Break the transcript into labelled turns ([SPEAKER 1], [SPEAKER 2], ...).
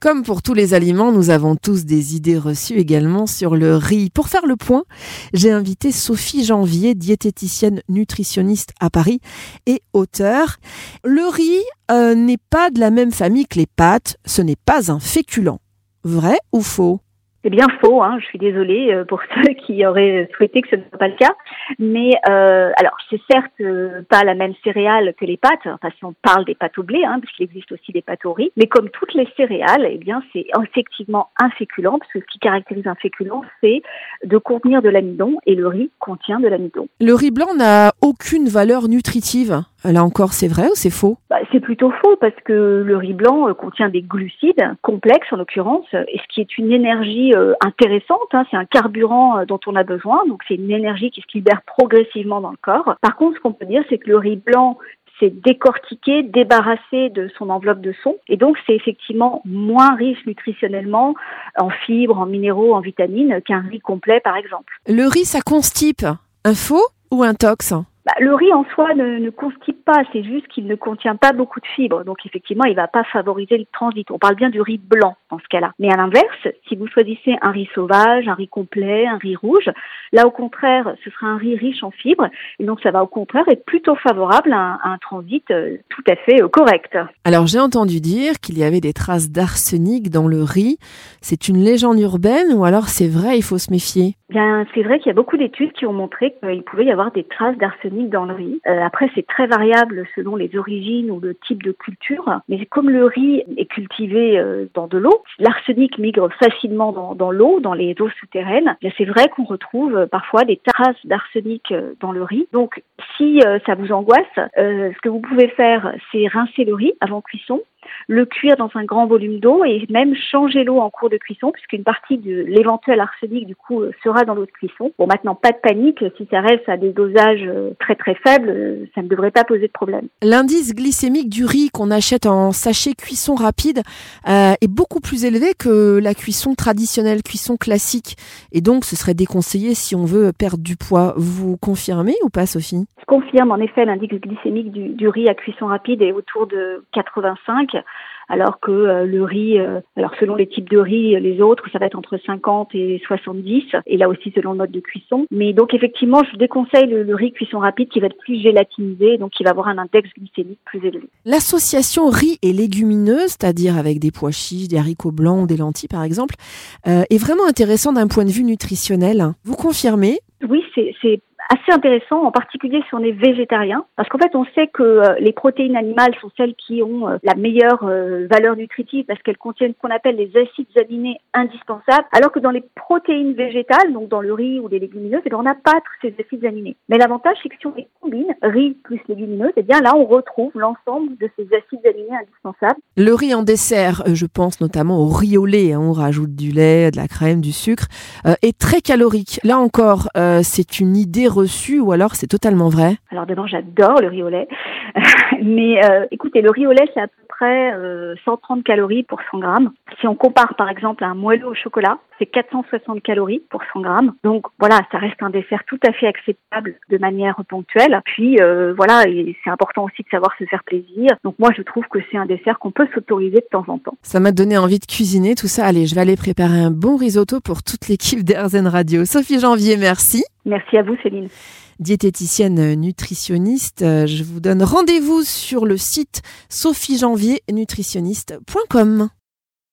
[SPEAKER 1] Comme pour tous les aliments, nous avons tous des idées reçues également sur le riz. Pour faire le point, j'ai invité Sophie Janvier, diététicienne nutritionniste à Paris et auteur. Le riz euh, n'est pas de la même famille que les pâtes, ce n'est pas un féculent. Vrai ou faux?
[SPEAKER 2] C'est bien faux, hein, je suis désolée euh, pour ceux qui auraient souhaité que ce ne soit pas le cas. Mais euh, alors, c'est certes euh, pas la même céréale que les pâtes, enfin si on parle des pâtes au blé, hein, puisqu'il existe aussi des pâtes au riz. Mais comme toutes les céréales, eh bien c'est effectivement un féculent, parce que ce qui caractérise un féculent, c'est de contenir de l'amidon, et le riz contient de l'amidon.
[SPEAKER 1] Le riz blanc n'a aucune valeur nutritive. Là encore, c'est vrai ou c'est faux?
[SPEAKER 2] Bah, C'est plutôt faux parce que le riz blanc contient des glucides complexes en l'occurrence, et ce qui est une énergie euh, intéressante. Hein, c'est un carburant euh, dont on a besoin, donc c'est une énergie qui se libère progressivement dans le corps. Par contre, ce qu'on peut dire, c'est que le riz blanc c'est décortiqué, débarrassé de son enveloppe de son. Et donc, c'est effectivement moins riche nutritionnellement en fibres, en minéraux, en vitamines qu'un riz complet, par exemple.
[SPEAKER 1] Le riz, ça constipe. Un faux ou un tox?
[SPEAKER 2] Le riz en soi ne, ne constipe pas, c'est juste qu'il ne contient pas beaucoup de fibres. Donc effectivement, il ne va pas favoriser le transit. On parle bien du riz blanc dans ce cas-là. Mais à l'inverse, si vous choisissez un riz sauvage, un riz complet, un riz rouge, là au contraire, ce sera un riz riche en fibres. Et donc ça va au contraire être plutôt favorable à un, transit euh, tout à fait euh, correct.
[SPEAKER 1] Alors j'ai entendu dire qu'il y avait des traces d'arsenic dans le riz. C'est une légende urbaine ou alors c'est vrai, il faut se méfier?
[SPEAKER 2] Bien, c'est vrai qu'il y a beaucoup d'études qui ont montré qu'il pouvait y avoir des traces d'arsenic dans le riz. Euh, après, c'est très variable selon les origines ou le type de culture. Mais comme le riz est cultivé euh, dans de l'eau, l'arsenic migre facilement dans, l'eau, dans les eaux souterraines. C'est vrai qu'on retrouve euh, parfois des traces d'arsenic dans le riz. Donc, si ça vous angoisse, ce que vous pouvez faire, c'est rincer le riz avant cuisson le cuire dans un grand volume d'eau et même changer l'eau en cours de cuisson puisqu'une partie de l'éventuel arsenic du coup euh, sera dans l'eau de cuisson. Bon maintenant pas de panique, si ça reste à des dosages euh, très très faibles, euh, ça ne devrait pas poser de problème.
[SPEAKER 1] L'indice glycémique du riz qu'on achète en sachet cuisson rapide est beaucoup plus élevé que la cuisson traditionnelle, cuisson classique et donc ce serait déconseillé si on veut perdre du poids. Vous confirmez ou pas Sophie?
[SPEAKER 2] Confirme en effet l'indice glycémique du, du riz à cuisson rapide est autour de 85 alors que euh, le riz, euh, alors selon les types de riz, les autres, ça va être entre 50 et 70, et là aussi selon le mode de cuisson. Mais donc effectivement, je vous déconseille le, riz cuisson rapide qui va être plus gélatinisé, donc qui va avoir un index glycémique plus élevé.
[SPEAKER 1] L'association riz et légumineuses, c'est-à-dire avec des pois chiches, des haricots blancs ou des lentilles par exemple, euh, est vraiment intéressant d'un point de vue nutritionnel. Vous confirmez?
[SPEAKER 2] Oui, c'est assez intéressant, en particulier si on est végétarien, parce qu'en fait, on sait que euh, les protéines animales sont celles qui ont euh, la meilleure euh, valeur nutritive parce qu'elles contiennent ce qu'on appelle les acides aminés indispensables, alors que dans les protéines végétales, donc dans le riz ou les légumineuses, eh on n'a pas tous ces acides aminés. Mais l'avantage, c'est que si on les combine, riz plus légumineuses, eh bien là, on retrouve l'ensemble de ces acides aminés indispensables.
[SPEAKER 1] Le riz en dessert, je pense notamment au riz au lait, hein, on rajoute du lait, de la crème, du sucre, est très calorique. Là encore, c'est une idée reçu ou alors c'est totalement vrai?
[SPEAKER 2] Alors d'abord, j'adore le riz au lait. Mais euh, écoutez, le riz au lait, c'est à peu près 130 euh, calories pour 100 grammes. Si on compare par exemple à un moelleux au chocolat, c'est 460 calories pour 100 grammes. Donc voilà, ça reste un dessert tout à fait acceptable de manière ponctuelle. Puis euh, voilà, c'est important aussi de savoir se faire plaisir. Donc moi, je trouve que c'est un dessert qu'on peut s'autoriser de temps en temps.
[SPEAKER 1] Ça m'a donné envie de cuisiner tout ça. Allez, je vais aller préparer un bon risotto pour toute l'équipe d'Airzen Radio. Sophie Janvier, merci.
[SPEAKER 2] Merci à vous, Céline.
[SPEAKER 1] Diététicienne nutritionniste, je vous donne rendez-vous sur le site sophiejanviernutritionniste.com.